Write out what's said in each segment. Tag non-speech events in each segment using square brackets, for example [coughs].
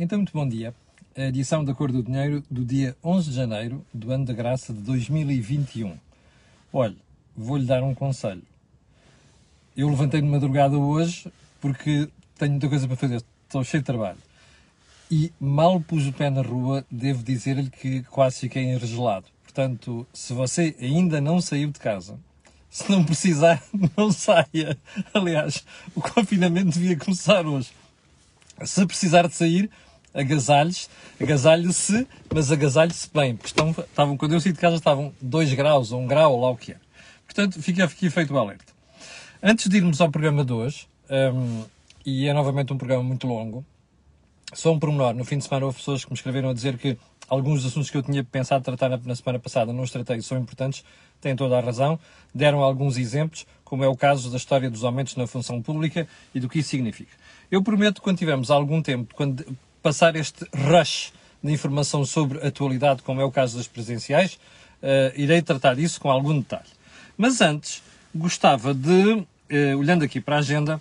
Então, muito bom dia. A edição da Cor do Dinheiro do dia 11 de janeiro do ano da graça de 2021. Olha, vou-lhe dar um conselho. Eu levantei de madrugada hoje porque tenho muita coisa para fazer, estou cheio de trabalho. E mal pus o pé na rua, devo dizer-lhe que quase fiquei enregelado. Portanto, se você ainda não saiu de casa, se não precisar, [laughs] não saia. Aliás, o confinamento devia começar hoje. Se precisar de sair, agasalhe-se, agasalhe-se, mas agasalhe-se bem, porque estão, estavam, quando eu saí de casa estavam 2 graus, ou 1 um grau, lá o que é. Portanto, fica aqui feito o alerta. Antes de irmos ao programa de hoje, um, e é novamente um programa muito longo, só um pormenor. No fim de semana houve pessoas que me escreveram a dizer que alguns assuntos que eu tinha pensado tratar na, semana passada não os tratei são importantes, têm toda a razão. Deram alguns exemplos, como é o caso da história dos aumentos na função pública e do que isso significa. Eu prometo, quando tivermos algum tempo, quando passar este rush de informação sobre atualidade, como é o caso das presenciais, uh, irei tratar disso com algum detalhe. Mas antes, gostava de, uh, olhando aqui para a agenda,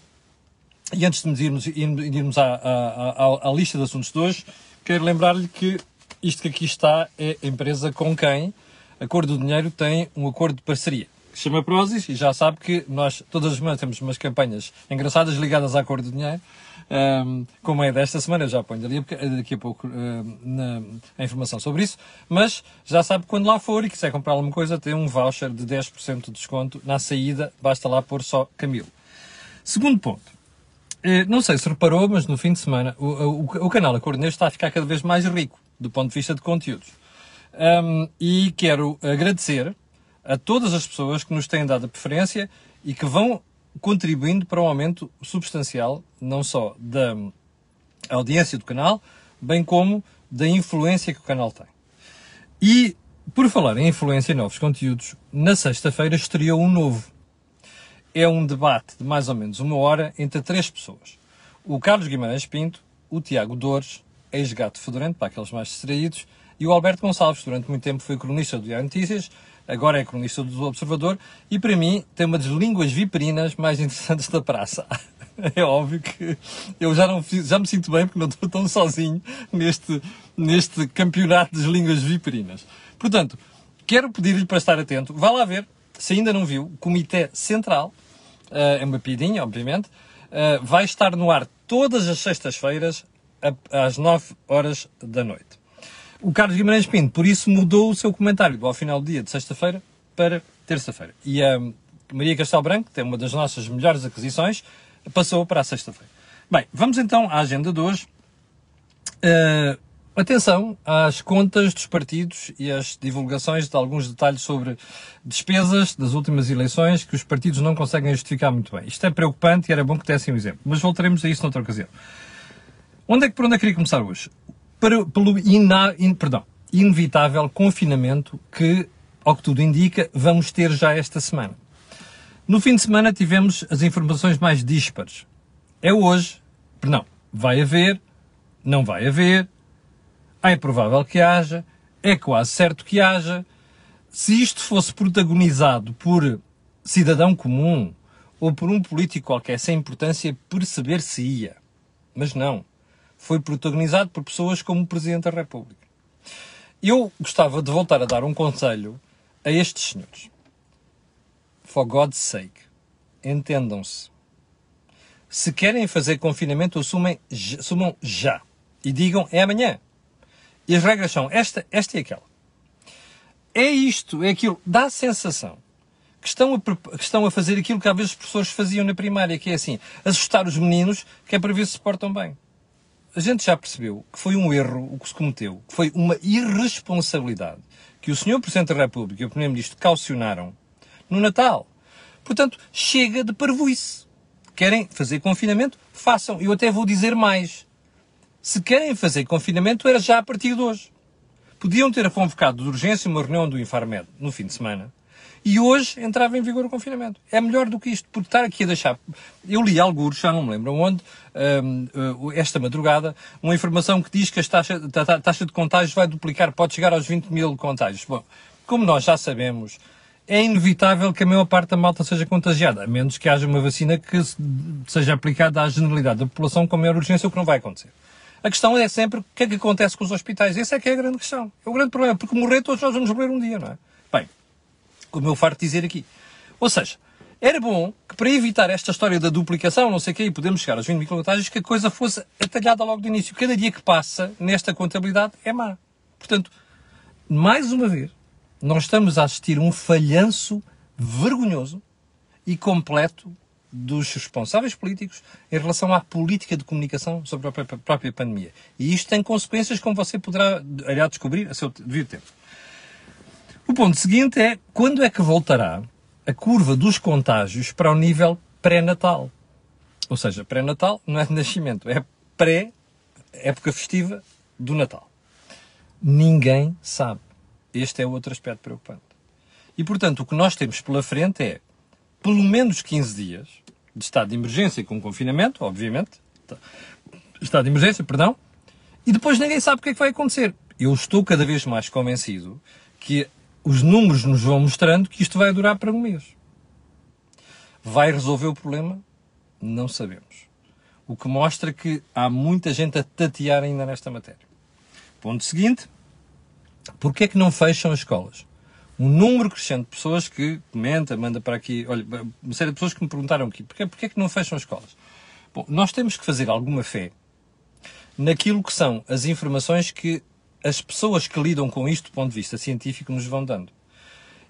e antes de irmos, irmos à, à, à, à, lista de assuntos de hoje, quero lembrar-lhe que isto que aqui está é empresa com quem a Cor do Dinheiro tem um acordo de parceria. Chama Prozis e já sabe que nós todas as semanas temos umas campanhas engraçadas ligadas à Cor do Dinheiro. Um, como é desta semana, eu já ponho ali daqui a pouco uh, na, a informação sobre isso, mas já sabe que quando lá for e quiser comprar alguma coisa, tem um voucher de 10% de desconto na saída, basta lá pôr só Camilo. Segundo ponto, não sei se reparou, mas no fim de semana o, o, o canal Acordeiro está a ficar cada vez mais rico do ponto de vista de conteúdos. Um, e quero agradecer a todas as pessoas que nos têm dado a preferência e que vão contribuindo para um aumento substancial, não só da audiência do canal, bem como da influência que o canal tem. E, por falar em influência e novos conteúdos, na sexta-feira estreou um novo é um debate de mais ou menos uma hora entre três pessoas. O Carlos Guimarães Pinto, o Tiago Dores, ex-gato fedorento, para aqueles mais distraídos, e o Alberto Gonçalves, durante muito tempo foi cronista do Diário Notícias, agora é cronista do Observador, e para mim tem uma das línguas viperinas mais interessantes da praça. [laughs] É óbvio que eu já, não já me sinto bem porque não estou tão sozinho neste, neste campeonato das línguas viperinas. Portanto, quero pedir-lhe para estar atento. Vá lá ver, se ainda não viu, o Comitê Central, uh, é uma piadinha, obviamente, uh, vai estar no ar todas as sextas-feiras às 9 horas da noite. O Carlos Guimarães Pinto, por isso, mudou o seu comentário ao final do dia de sexta-feira para terça-feira. E a Maria Castelo Branco, que tem uma das nossas melhores aquisições, passou para a sexta-feira. Bem, vamos então à agenda de hoje. Uh, Atenção às contas dos partidos e às divulgações de alguns detalhes sobre despesas das últimas eleições que os partidos não conseguem justificar muito bem. Isto é preocupante e era bom que dessem um exemplo, mas voltaremos a isso noutra ocasião. Onde é que, por onde é que queria começar hoje? Para, pelo ina, in, perdão, inevitável confinamento que, ao que tudo indica, vamos ter já esta semana. No fim de semana tivemos as informações mais díspares. É hoje, perdão, vai haver, não vai haver, é provável que haja, é quase certo que haja. Se isto fosse protagonizado por cidadão comum ou por um político qualquer sem importância, perceber-se-ia. Mas não. Foi protagonizado por pessoas como o Presidente da República. Eu gostava de voltar a dar um conselho a estes senhores. For God's sake, entendam-se. Se querem fazer confinamento, assumem, assumam já. E digam, é amanhã. E as regras são esta, esta e aquela. É isto, é aquilo. Dá a sensação que estão a, que estão a fazer aquilo que às vezes os professores faziam na primária, que é assim, assustar os meninos, que é para ver se se portam bem. A gente já percebeu que foi um erro o que se cometeu, que foi uma irresponsabilidade que o Sr. Presidente da República e o Primeiro-Ministro caucionaram no Natal. Portanto, chega de parvoíce. Querem fazer confinamento? Façam. Eu até vou dizer mais. Se querem fazer confinamento, era já a partir de hoje. Podiam ter convocado de urgência uma reunião do Infarmed no fim de semana e hoje entrava em vigor o confinamento. É melhor do que isto, porque estar aqui a deixar. Eu li alguns, já não me lembro onde, um, uh, esta madrugada, uma informação que diz que a taxa, a taxa de contágios vai duplicar, pode chegar aos 20 mil contágios. Bom, como nós já sabemos, é inevitável que a maior parte da malta seja contagiada, a menos que haja uma vacina que seja aplicada à generalidade da população com maior urgência, o que não vai acontecer. A questão é sempre o que é que acontece com os hospitais. Essa é que é a grande questão. É o grande problema, porque morrer todos nós vamos morrer um dia, não é? Bem, como eu farto dizer aqui. Ou seja, era bom que para evitar esta história da duplicação, não sei o quê, e podemos chegar aos 20 mil quilometragens, que a coisa fosse atalhada logo de início. Cada dia que passa nesta contabilidade é má. Portanto, mais uma vez, nós estamos a assistir a um falhanço vergonhoso e completo dos responsáveis políticos em relação à política de comunicação sobre a própria pandemia. E isto tem consequências, como você poderá irá descobrir a seu devido tempo. O ponto seguinte é quando é que voltará a curva dos contágios para o nível pré-natal? Ou seja, pré-natal não é de nascimento, é pré-época festiva do Natal. Ninguém sabe. Este é outro aspecto preocupante. E, portanto, o que nós temos pela frente é pelo menos 15 dias de estado de emergência com confinamento, obviamente. Estado de emergência, perdão. E depois ninguém sabe o que é que vai acontecer. Eu estou cada vez mais convencido que os números nos vão mostrando que isto vai durar para um mês. Vai resolver o problema? Não sabemos. O que mostra que há muita gente a tatear ainda nesta matéria. Ponto seguinte. Porquê é que não fecham as escolas? Um número crescente de pessoas que comenta, manda para aqui, olha, uma série de pessoas que me perguntaram aqui, porquê, porquê é que não fecham as escolas? Bom, nós temos que fazer alguma fé naquilo que são as informações que as pessoas que lidam com isto do ponto de vista científico nos vão dando.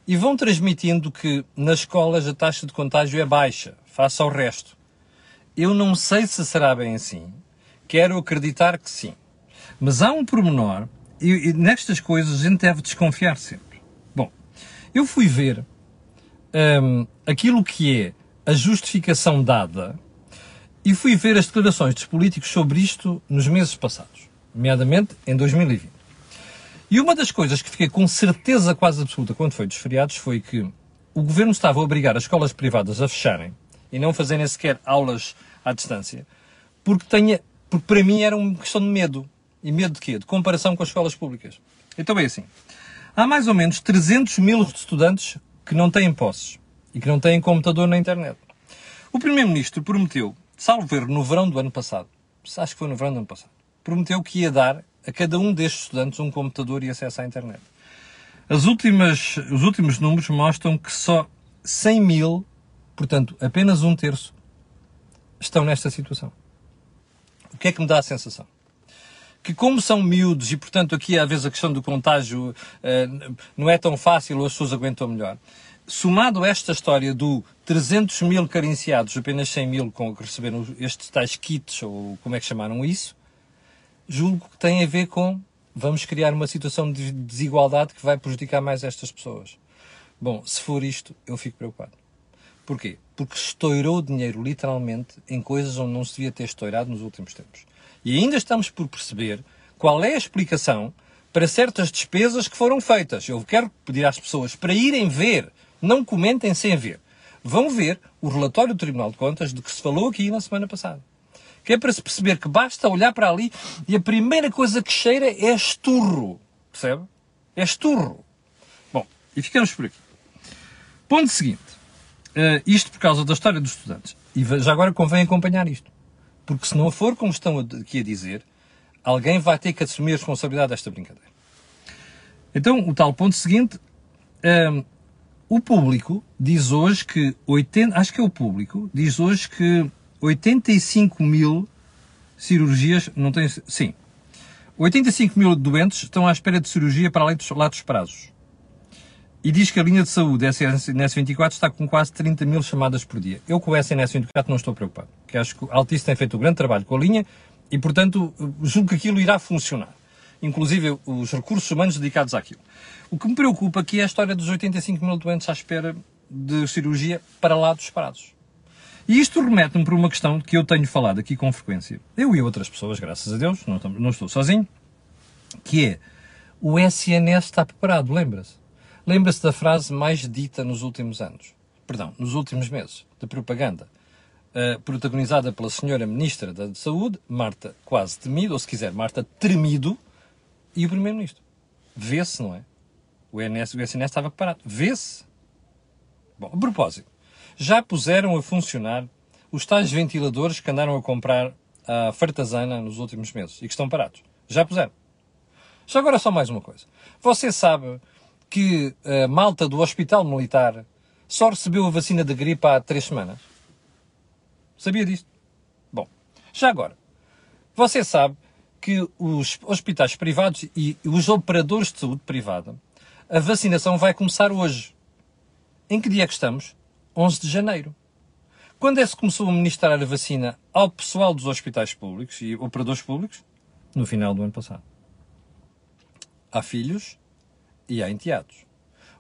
E vão transmitindo que nas escolas a taxa de contágio é baixa, face ao resto. Eu não sei se será bem assim. Quero acreditar que sim. Mas há um pormenor, e, e nestas coisas a gente deve desconfiar sempre. Eu fui ver um, aquilo que é a justificação dada e fui ver as declarações dos políticos sobre isto nos meses passados, nomeadamente em 2020. E uma das coisas que fiquei com certeza quase absoluta quando foi dos feriados foi que o governo estava a obrigar as escolas privadas a fecharem e não fazerem sequer aulas à distância, porque, tenha, porque para mim era uma questão de medo. E medo de quê? De comparação com as escolas públicas. Então é assim. Há mais ou menos 300 mil estudantes que não têm posses e que não têm computador na internet. O Primeiro-Ministro prometeu, salvo ver no verão do ano passado, acho que foi no verão do ano passado, prometeu que ia dar a cada um destes estudantes um computador e acesso à internet. As últimas, os últimos números mostram que só 100 mil, portanto apenas um terço, estão nesta situação. O que é que me dá a sensação? Que como são miúdos e, portanto, aqui às vezes a questão do contágio eh, não é tão fácil ou as pessoas aguentam melhor, somado a esta história do 300 mil carenciados, apenas 100 mil com que receberam estes tais kits, ou como é que chamaram isso, julgo que tem a ver com vamos criar uma situação de desigualdade que vai prejudicar mais estas pessoas. Bom, se for isto, eu fico preocupado. Porquê? Porque estourou dinheiro, literalmente, em coisas onde não se devia ter estourado nos últimos tempos. E ainda estamos por perceber qual é a explicação para certas despesas que foram feitas. Eu quero pedir às pessoas para irem ver, não comentem sem ver. Vão ver o relatório do Tribunal de Contas de que se falou aqui na semana passada que é para se perceber que basta olhar para ali e a primeira coisa que cheira é esturro. Percebe? É esturro. Bom, e ficamos por aqui. Ponto seguinte. Uh, isto por causa da história dos estudantes. E já agora convém acompanhar isto. Porque se não for como estão aqui a dizer, alguém vai ter que assumir a responsabilidade desta brincadeira. Então, o tal ponto seguinte. Um, ehm, o público diz hoje que 80, acho que é o público, diz hoje que 85 mil cirurgias, não tem, sim, 85 mil doentes estão à espera de cirurgia para além dos lados prazos. E diz que a linha de saúde SNS24 está com quase 30 mil chamadas por dia. Eu com o SNS24 não estou preocupado, porque acho que o Altice tem feito um grande trabalho com a linha e, portanto, julgo que aquilo irá funcionar. Inclusive os recursos humanos dedicados àquilo. O que me preocupa aqui é a história dos 85 mil doentes à espera de cirurgia para lá dos prazos. E isto remete-me para uma questão que eu tenho falado aqui com frequência. Eu e outras pessoas, graças a Deus, não, não estou sozinho, que é o SNS está preparado, lembra-se? Lembra-se da frase mais dita nos últimos anos, perdão, nos últimos meses, de propaganda, uh, protagonizada pela senhora Ministra da Saúde, Marta quase temido, ou se quiser, Marta tremido, e o Primeiro-Ministro. Vê-se, não é? O, NS, o SNS estava preparado. Vê-se. Bom, a propósito, já puseram a funcionar os tais ventiladores que andaram a comprar à fartazana nos últimos meses e que estão parados. Já puseram. Já agora só mais uma coisa. Você sabe que a malta do Hospital Militar só recebeu a vacina da gripe há três semanas? Sabia disto? Bom, já agora. Você sabe que os hospitais privados e os operadores de saúde privada, a vacinação vai começar hoje. Em que dia é que estamos? 11 de janeiro. Quando é que se começou a ministrar a vacina ao pessoal dos hospitais públicos e operadores públicos? No final do ano passado. Há filhos e há enteados.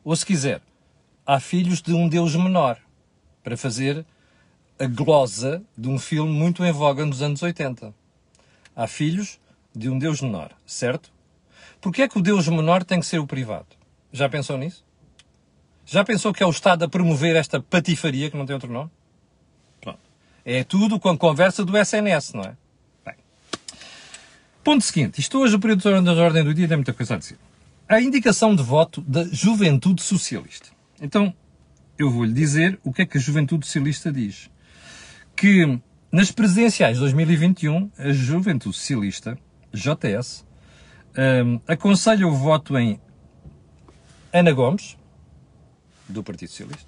Ou se quiser, há filhos de um Deus menor, para fazer a glosa de um filme muito em voga nos anos 80. Há filhos de um Deus menor, certo? Porquê é que o Deus menor tem que ser o privado? Já pensou nisso? Já pensou que é o Estado a promover esta patifaria que não tem outro nome? É tudo com a conversa do SNS, não é? Bem. Ponto seguinte. Isto hoje, o período da ordem do dia, tem muita coisa a dizer. A indicação de voto da Juventude Socialista. Então, eu vou-lhe dizer o que é que a Juventude Socialista diz. Que nas presidenciais de 2021, a Juventude Socialista, JS, um, aconselha o voto em Ana Gomes, do Partido Socialista.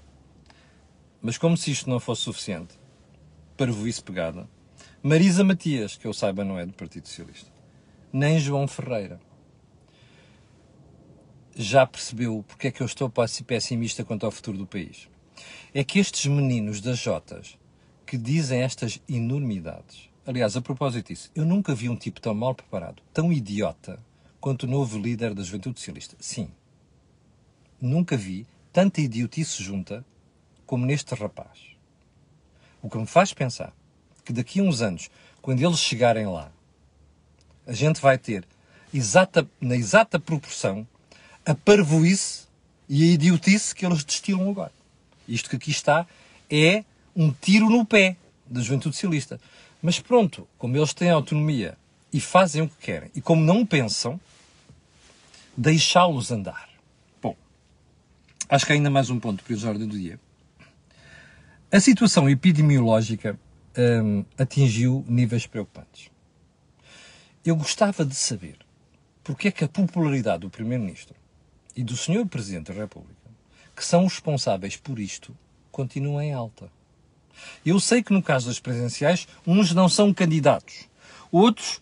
Mas como se isto não fosse suficiente, para isso pegada, Marisa Matias, que eu saiba não é do Partido Socialista, nem João Ferreira. Já percebeu porque é que eu estou pessimista quanto ao futuro do país? É que estes meninos das Jotas que dizem estas enormidades. Aliás, a propósito disso, eu nunca vi um tipo tão mal preparado, tão idiota, quanto o novo líder da Juventude Socialista. Sim. Nunca vi tanta idiotice junta como neste rapaz. O que me faz pensar que daqui a uns anos, quando eles chegarem lá, a gente vai ter exata, na exata proporção a parvoíce e a idiotice que eles destilam agora. Isto que aqui está é um tiro no pé da juventude socialista. Mas pronto, como eles têm autonomia e fazem o que querem, e como não pensam, deixá-los andar. Acho que ainda mais um ponto para a ordem do dia. A situação epidemiológica hum, atingiu níveis preocupantes. Eu gostava de saber porque é que a popularidade do Primeiro-Ministro e do Sr. Presidente da República, que são responsáveis por isto, continua em alta. Eu sei que no caso das presidenciais, uns não são candidatos, outros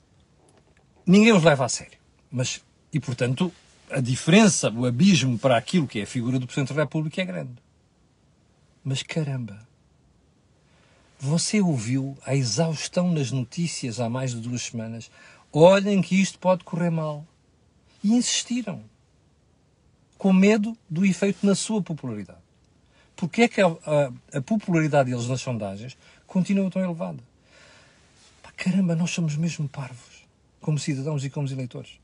ninguém os leva a sério. Mas, e portanto, a diferença, o abismo para aquilo que é a figura do Presidente da República é grande. Mas caramba, você ouviu a exaustão nas notícias há mais de duas semanas. Olhem que isto pode correr mal. E insistiram. Com medo do efeito na sua popularidade. Porque é que a, a, a popularidade deles nas sondagens continua tão elevada? Pá, caramba, nós somos mesmo parvos, como cidadãos e como eleitores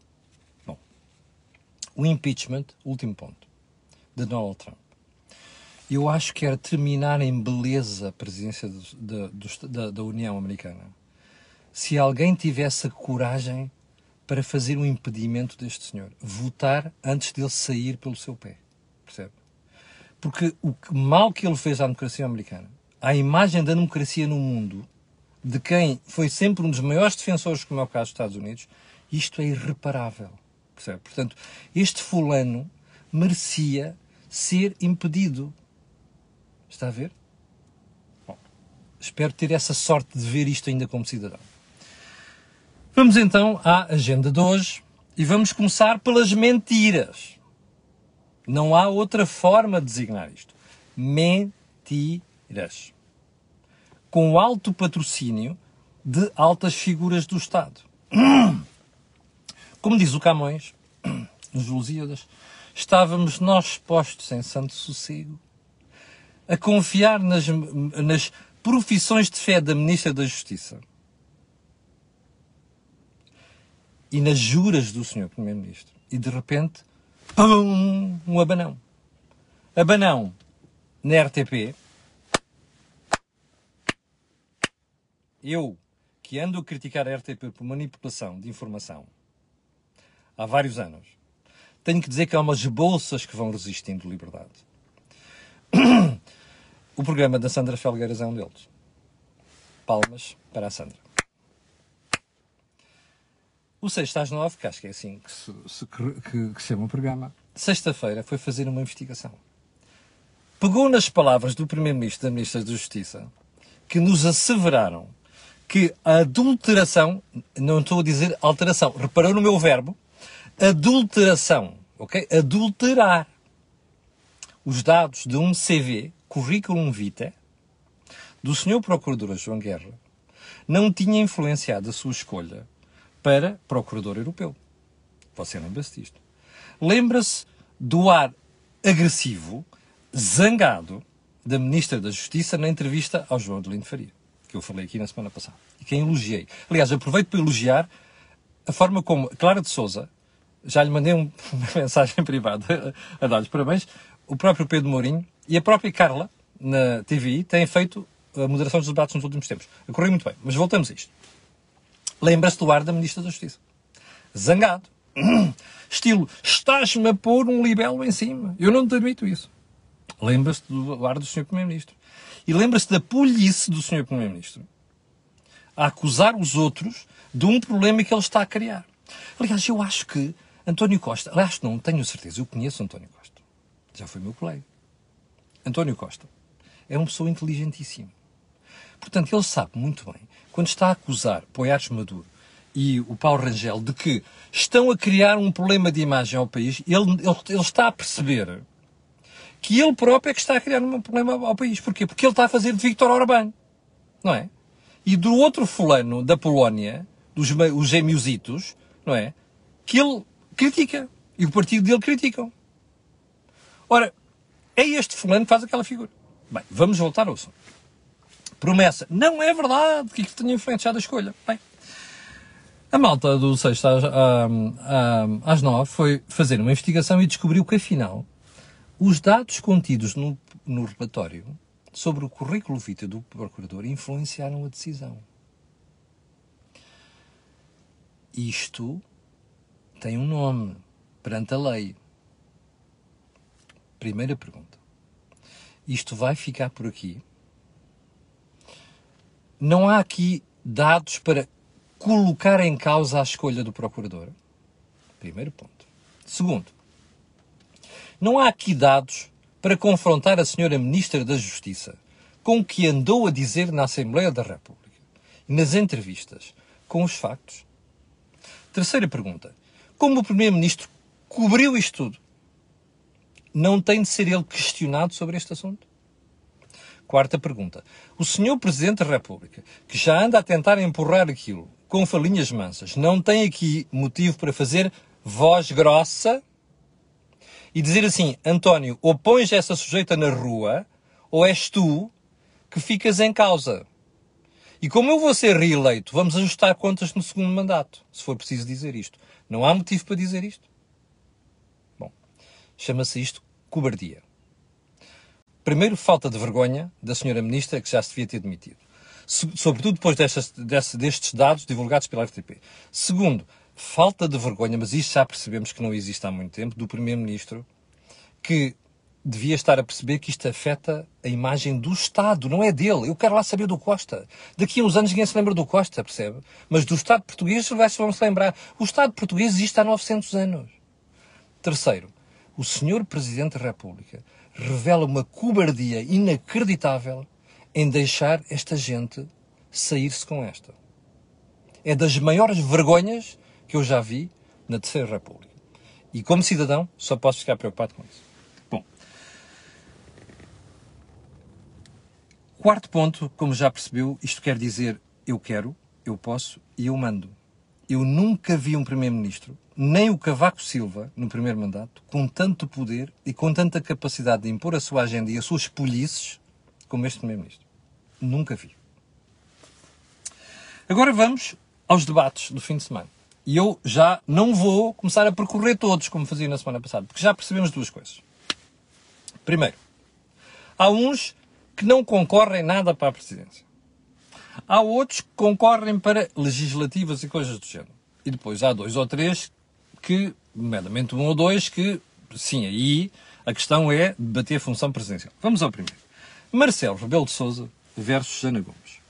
o impeachment, último ponto, de Donald Trump. Eu acho que era terminar em beleza a presidência do, do, da, da União Americana. Se alguém tivesse a coragem para fazer um impedimento deste senhor, votar antes dele sair pelo seu pé. Porque o mal que ele fez à democracia americana, à imagem da democracia no mundo, de quem foi sempre um dos maiores defensores, como é o caso dos Estados Unidos, isto é irreparável. Percebe? Portanto, este fulano merecia ser impedido. Está a ver? Bom, espero ter essa sorte de ver isto ainda como cidadão. Vamos então à agenda de hoje e vamos começar pelas mentiras. Não há outra forma de designar isto. Mentiras. Com alto patrocínio de altas figuras do Estado. Como diz o Camões, nos Lusíadas, estávamos nós postos em santo sossego, a confiar nas, nas profissões de fé da Ministra da Justiça e nas juras do Sr. Primeiro-Ministro. E de repente, pum, um abanão. Abanão na RTP. Eu, que ando a criticar a RTP por manipulação de informação, há vários anos. Tenho que dizer que há umas bolsas que vão resistindo liberdade. [coughs] O programa da Sandra Felgueiras é um deles. Palmas para a Sandra. O às que acho que é assim que se, se, que, que chama o programa, sexta-feira foi fazer uma investigação. Pegou nas palavras do Primeiro-Ministro e da Ministra da Justiça, que nos asseveraram que a adulteração, não estou a dizer alteração, reparou no meu verbo, adulteração, ok? Adulterar os dados de um CV, currículo vitae, do Sr. Procurador João Guerra, não tinha influenciado a sua escolha para Procurador Europeu. Você lembra-se disto. Lembra-se do ar agressivo, zangado, da Ministra da Justiça na entrevista ao João de Lindo Faria, que eu falei aqui na semana passada, e quem elogiei. Aliás, aproveito para elogiar a forma como Clara de Souza, já lhe mandei [laughs] uma mensagem privada a dar-lhes parabéns, o próprio Pedro Mourinho e a própria Carla, na TVI, têm feito a moderação dos debates nos últimos tempos. Correu muito bem. Mas voltamos a isto. Lembra-se do ar da Ministra da Justiça. Zangado. [clears throat] Estilo, estás-me a pôr um libelo em cima. Eu não te admito isso. Lembra-se do ar do Sr. Primeiro-Ministro. E lembra-se da polícia do Sr. Primeiro-Ministro a acusar os outros de um problema que ele está a criar. Aliás, eu acho que António Costa, aliás, não tenho certeza, eu conheço António Costa. Já foi meu colega. António Costa é uma pessoa inteligentíssima. Portanto, ele sabe muito bem, quando está a acusar Poiares Maduro e o Paulo Rangel de que estão a criar um problema de imagem ao país, ele, ele, ele está a perceber que ele próprio é que está a criar um problema ao país. Porquê? Porque ele está a fazer de Victor Orbán. Não é? E do outro fulano da Polónia, dos os gêmeositos, não é? Que ele critica. E o partido dele criticam. Ora, é este fulano que faz aquela figura. Bem, vamos voltar ao assunto. Promessa. Não é verdade que tenha influenciado a escolha. Bem, a malta do 6 às, às 9 foi fazer uma investigação e descobriu que, afinal, os dados contidos no, no relatório sobre o currículo vitae do procurador influenciaram a decisão. Isto tem um nome perante a lei. Primeira pergunta. Isto vai ficar por aqui? Não há aqui dados para colocar em causa a escolha do procurador? Primeiro ponto. Segundo, não há aqui dados para confrontar a senhora Ministra da Justiça com o que andou a dizer na Assembleia da República nas entrevistas com os factos? Terceira pergunta. Como o Primeiro-Ministro cobriu isto tudo? Não tem de ser ele questionado sobre este assunto? Quarta pergunta. O senhor Presidente da República, que já anda a tentar empurrar aquilo com falinhas mansas, não tem aqui motivo para fazer voz grossa e dizer assim: António, ou pões essa sujeita na rua, ou és tu que ficas em causa. E como eu vou ser reeleito, vamos ajustar contas no segundo mandato, se for preciso dizer isto. Não há motivo para dizer isto. Bom, chama-se isto cobardia. Primeiro, falta de vergonha da senhora ministra, que já se devia ter demitido. Sobretudo depois destes, dados divulgados pela RTP. Segundo, falta de vergonha, mas isto já percebemos que não existe há muito tempo, do primeiro-ministro, que devia estar a perceber que isto afeta a imagem do Estado, não é dele. Eu quero lá saber do Costa. Daqui a uns anos ninguém se lembra do Costa, percebe? Mas do Estado português vão se lembrar. O Estado português existe há 900 anos. Terceiro, o senhor Presidente da República revela uma cobardia inacreditável em deixar esta gente sair-se com esta. É das maiores vergonhas que eu já vi na Terceira República. E como cidadão, só posso ficar preocupado com isso. Bom. Quarto ponto, como já percebeu, isto quer dizer eu quero, eu posso e eu mando. Eu nunca vi um Primeiro-Ministro nem o Cavaco Silva, no primeiro mandato, com tanto poder e com tanta capacidade de impor a sua agenda e as suas polícias como este Primeiro-Ministro. Nunca vi. Agora vamos aos debates do fim de semana. E eu já não vou começar a percorrer todos, como fazia na semana passada, porque já percebemos duas coisas. Primeiro, há uns que não concorrem nada para a presidência. Há outros que concorrem para legislativas e coisas do género. E depois há dois ou três que, nomeadamente um ou dois, que, sim, aí a questão é debater a função presidencial. Vamos ao primeiro. Marcelo Rebelo de Sousa versus Ana Gomes.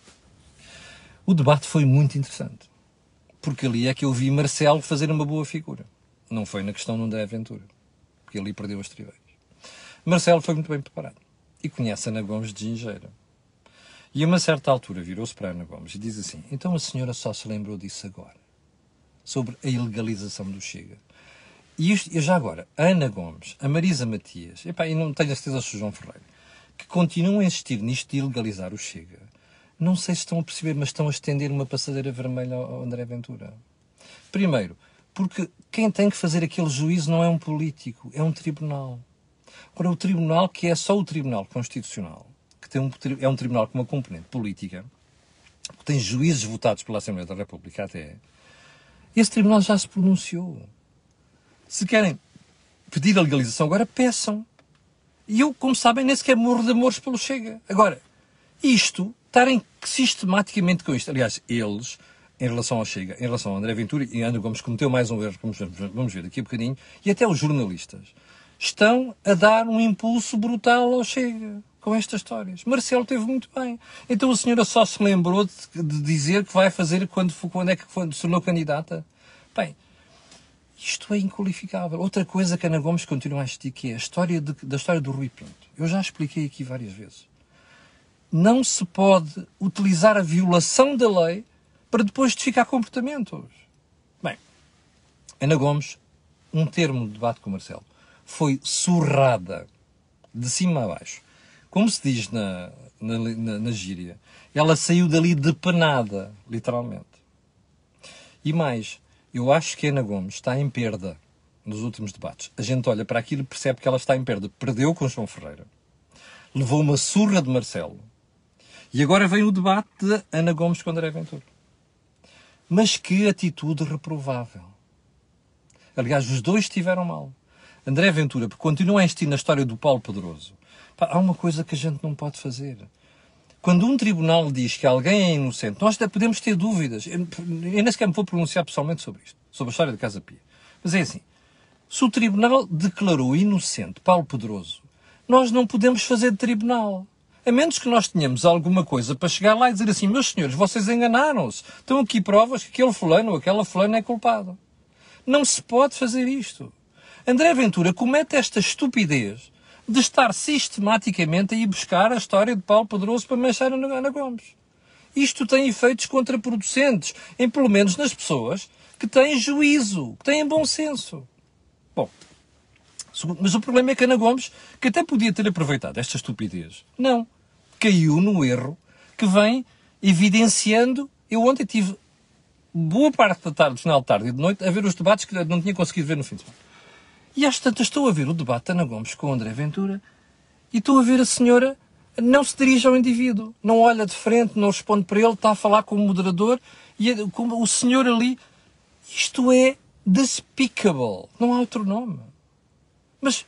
O debate foi muito interessante. porque ali é que eu vi Marcelo fazer uma boa figura. Não foi na questão André Aventura, porque ali perdeu as tribeiras. Marcelo foi muito bem preparado e conhece Ana Gomes de Gingeira. E a uma certa altura virou-se para Ana Gomes e diz assim: Então a senhora só se lembrou disso agora, sobre a ilegalização do Chega. E, isto, e já agora, a Ana Gomes, a Marisa Matias, epá, e não tenho a certeza se o João Ferreira, que continuam a insistir nisto de ilegalizar o Chega, não sei se estão a perceber, mas estão a estender uma passadeira vermelha ao André Ventura. Primeiro, porque quem tem que fazer aquele juízo não é um político, é um tribunal. Agora, o tribunal, que é só o Tribunal Constitucional, que tem um, é um tribunal com uma componente política, que tem juízes votados pela Assembleia da República até, esse tribunal já se pronunciou. Se querem pedir a legalização agora, peçam. E eu, como sabem, nem sequer morro de amores pelo Chega. Agora, isto, estarem sistematicamente com isto, aliás, eles, em relação ao Chega, em relação ao André Ventura, e André Gomes cometeu mais um erro, vamos, vamos ver daqui a bocadinho, e até os jornalistas, estão a dar um impulso brutal ao Chega com estas histórias. Marcelo teve muito bem. Então a senhora só se lembrou de, de dizer que vai fazer quando, quando é que quando se tornou candidata. Bem, isto é inqualificável. Outra coisa que Ana Gomes continua a insistir que é a história de, da história do Rui Pinto. Eu já expliquei aqui várias vezes. Não se pode utilizar a violação da lei para depois justificar comportamentos. Bem, Ana Gomes, um termo de debate com o Marcelo, foi surrada de cima a baixo. Como se diz na, na, na, na gíria, ela saiu dali depenada, literalmente. E mais, eu acho que Ana Gomes está em perda nos últimos debates. A gente olha para aquilo e percebe que ela está em perda. Perdeu com João Ferreira. Levou uma surra de Marcelo. E agora vem o debate de Ana Gomes com André Ventura. Mas que atitude reprovável. Aliás, os dois estiveram mal. André Ventura, porque continua a insistir na história do Paulo Pedroso. Há uma coisa que a gente não pode fazer. Quando um tribunal diz que alguém é inocente, nós até podemos ter dúvidas. Eu nem sequer me vou pronunciar pessoalmente sobre isto, sobre a história da Casa Pia. Mas é assim: se o tribunal declarou inocente Paulo Pedroso, nós não podemos fazer de tribunal. A menos que nós tenhamos alguma coisa para chegar lá e dizer assim, meus senhores, vocês enganaram-se. Estão aqui provas que aquele fulano ou aquela fulana é culpado. Não se pode fazer isto. André Ventura comete esta estupidez de estar sistematicamente a ir buscar a história de Paulo Pedroso para manchar a Ana Gomes. Isto tem efeitos contraproducentes, em pelo menos nas pessoas que têm juízo, que têm bom senso. Bom, mas o problema é que Ana Gomes, que até podia ter aproveitado esta estupidez, não. Caiu no erro que vem evidenciando. Eu ontem tive boa parte da tarde, final de tarde e de noite, a ver os debates que não tinha conseguido ver no fim de semana. E às tantas estou a ver o debate de Ana Gomes com André Ventura e estou a ver a senhora não se dirige ao indivíduo, não olha de frente, não responde para ele, está a falar com o moderador e como o senhor ali. Isto é despicable. Não há outro nome. Mas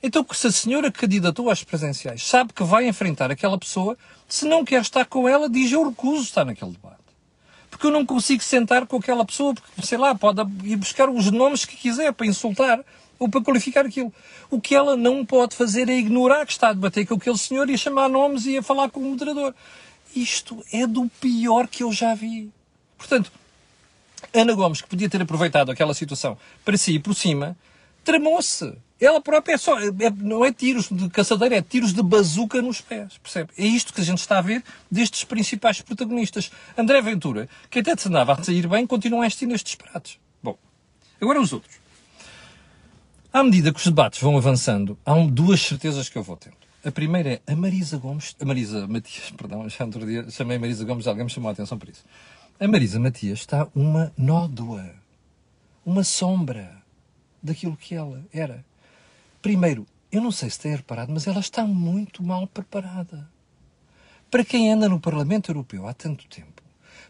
então, se a senhora candidatou às presenciais sabe que vai enfrentar aquela pessoa, se não quer estar com ela, diz eu recuso estar naquele debate. Porque eu não consigo sentar com aquela pessoa, porque, sei lá, pode ir buscar os nomes que quiser para insultar ou para qualificar aquilo. O que ela não pode fazer é ignorar que está a debater com aquele senhor e a chamar nomes e a falar com o moderador. Isto é do pior que eu já vi. Portanto, Ana Gomes, que podia ter aproveitado aquela situação para si e por cima, tramou-se. Ela própria é só, é, não é tiros de caçadeira, é tiros de bazuca nos pés, percebe? É isto que a gente está a ver destes principais protagonistas. André Ventura, que até te andava a sair bem, continua a assistir nestes pratos. Bom, agora os outros. À medida que os debates vão avançando, há duas certezas que eu vou tendo. A primeira é a Marisa Gomes, a Marisa Matias, [laughs] perdão, já outro dia chamei Marisa Gomes, alguém me chamou a atenção por isso. A Marisa Matias está uma nódoa, uma sombra daquilo que ela era. Primeiro, eu não sei se tem reparado, mas ela está muito mal preparada. Para quem anda no Parlamento Europeu há tanto tempo,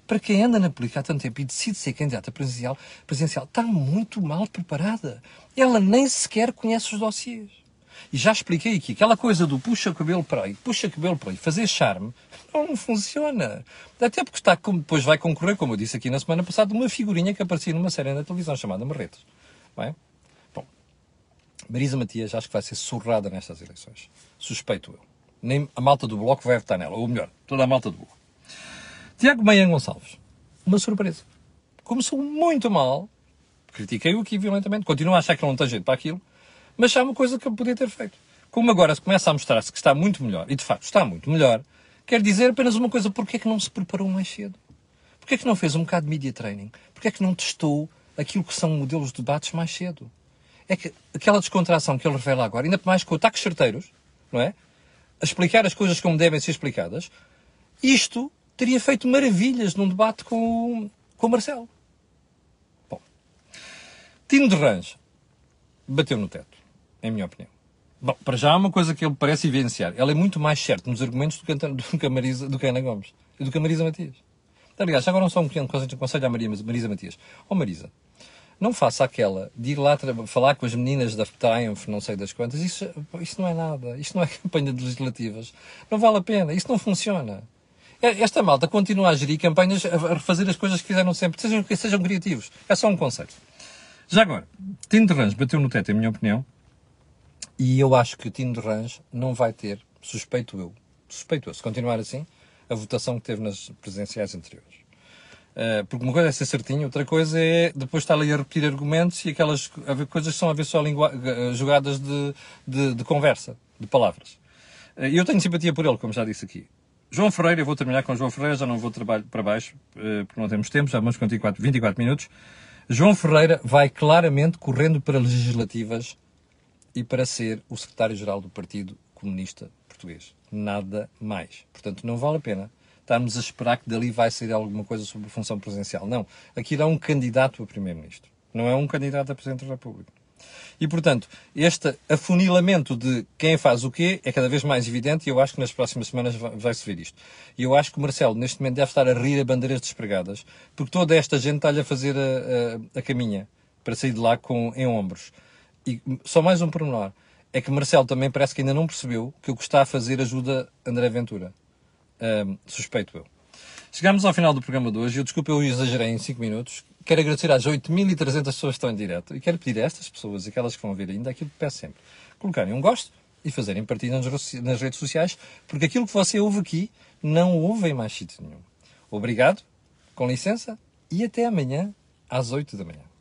para quem anda na política há tanto tempo e decide ser candidata presidencial, presidencial está muito mal preparada. Ela nem sequer conhece os dossiês. E já expliquei aqui, aquela coisa do puxa cabelo para aí, puxa cabelo para aí, fazer charme, não funciona. Até porque está, depois vai concorrer, como eu disse aqui na semana passada, uma figurinha que aparecia numa série na televisão chamada Marretos. Bem? Bom, Marisa Matias acho que vai ser surrada nestas eleições. Suspeito eu. Nem a malta do Bloco vai votar nela, ou melhor, toda a malta do Bloco. Tiago Meia Gonçalves. Uma surpresa. Começou muito mal, critiquei-o aqui violentamente, continuo a achar que ele não tem jeito para aquilo, mas há uma coisa que eu podia ter feito. Como agora começa a mostrar-se que está muito melhor, e de facto está muito melhor, quer dizer apenas uma coisa, porquê é que não se preparou mais cedo? Porquê é que não fez um bocado de media training? Porquê é que não testou aquilo que são modelos de debates mais cedo? É que aquela descontração que ele revela agora, ainda mais com ataques certeiros, não é? A explicar as coisas como devem ser explicadas, isto teria feito maravilhas num debate com, com o Marcelo. Bom, Tino de Range bateu no teto, em minha opinião. Bom, para já há uma coisa que ele parece evidenciar. Ele é muito mais certo nos argumentos do que, do que a Marisa, do que a Ana Gomes e do que a Marisa Matias. Aliás, agora não só um pequeno conselho à Maria, Marisa Matias. Oh, Marisa, não faça aquela de ir lá falar com as meninas da Triumph, não sei das quantas. Isso, isso não é nada. Isto não é [laughs] campanha de legislativas. Não vale a pena. Isso não funciona. É, esta malta continua a gerir campanhas, a refazer as coisas que fizeram sempre. Sejam, sejam criativos. É só um conselho. Já agora, Tino de Range bateu no teto, em minha opinião. E eu acho que o Tino de Range não vai ter, suspeito eu, suspeito eu, se continuar assim, a votação que teve nas presidenciais anteriores. Uh, porque uma coisa é ser certinho, outra coisa é depois estar ali a repetir argumentos e aquelas coisas são a ver só uh, jogadas de, de, de, conversa, de palavras. Uh, eu tenho simpatia por ele, como já disse aqui. João Ferreira, eu vou terminar com João Ferreira, já não vou trabalho para baixo, porque não temos tempo, já vamos com 24, 24 minutos. João Ferreira vai claramente correndo para legislativas e para ser o secretário-geral do Partido Comunista Português. Nada mais. Portanto, não vale a pena estarmos a esperar que dali vai sair alguma coisa sobre a função presidencial. Não. Aqui é um candidato a primeiro-ministro. Não é um candidato a presidente da República. E, portanto, este afunilamento de quem faz o quê é cada vez mais evidente e eu acho que nas próximas semanas vai-se ver isto. E eu acho que o Marcelo, neste momento, deve estar a rir a bandeiras despregadas, porque toda esta gente está-lhe a fazer a, a, a caminha para sair de lá com, em ombros. E só mais um pormenor. É que Marcelo também parece que ainda não percebeu que o que está a fazer ajuda André Ventura. Um, suspeito eu. Chegamos ao final do programa de hoje. Eu desculpe, eu exagerei em 5 minutos. Quero agradecer às 8.300 pessoas que estão em direto e quero pedir a estas pessoas aquelas que vão ver ainda aquilo que peço sempre: colocarem um gosto e fazerem partilha nas redes sociais, porque aquilo que você ouve aqui não ouve em mais sítio nenhum. Obrigado, com licença e até amanhã às 8 da manhã.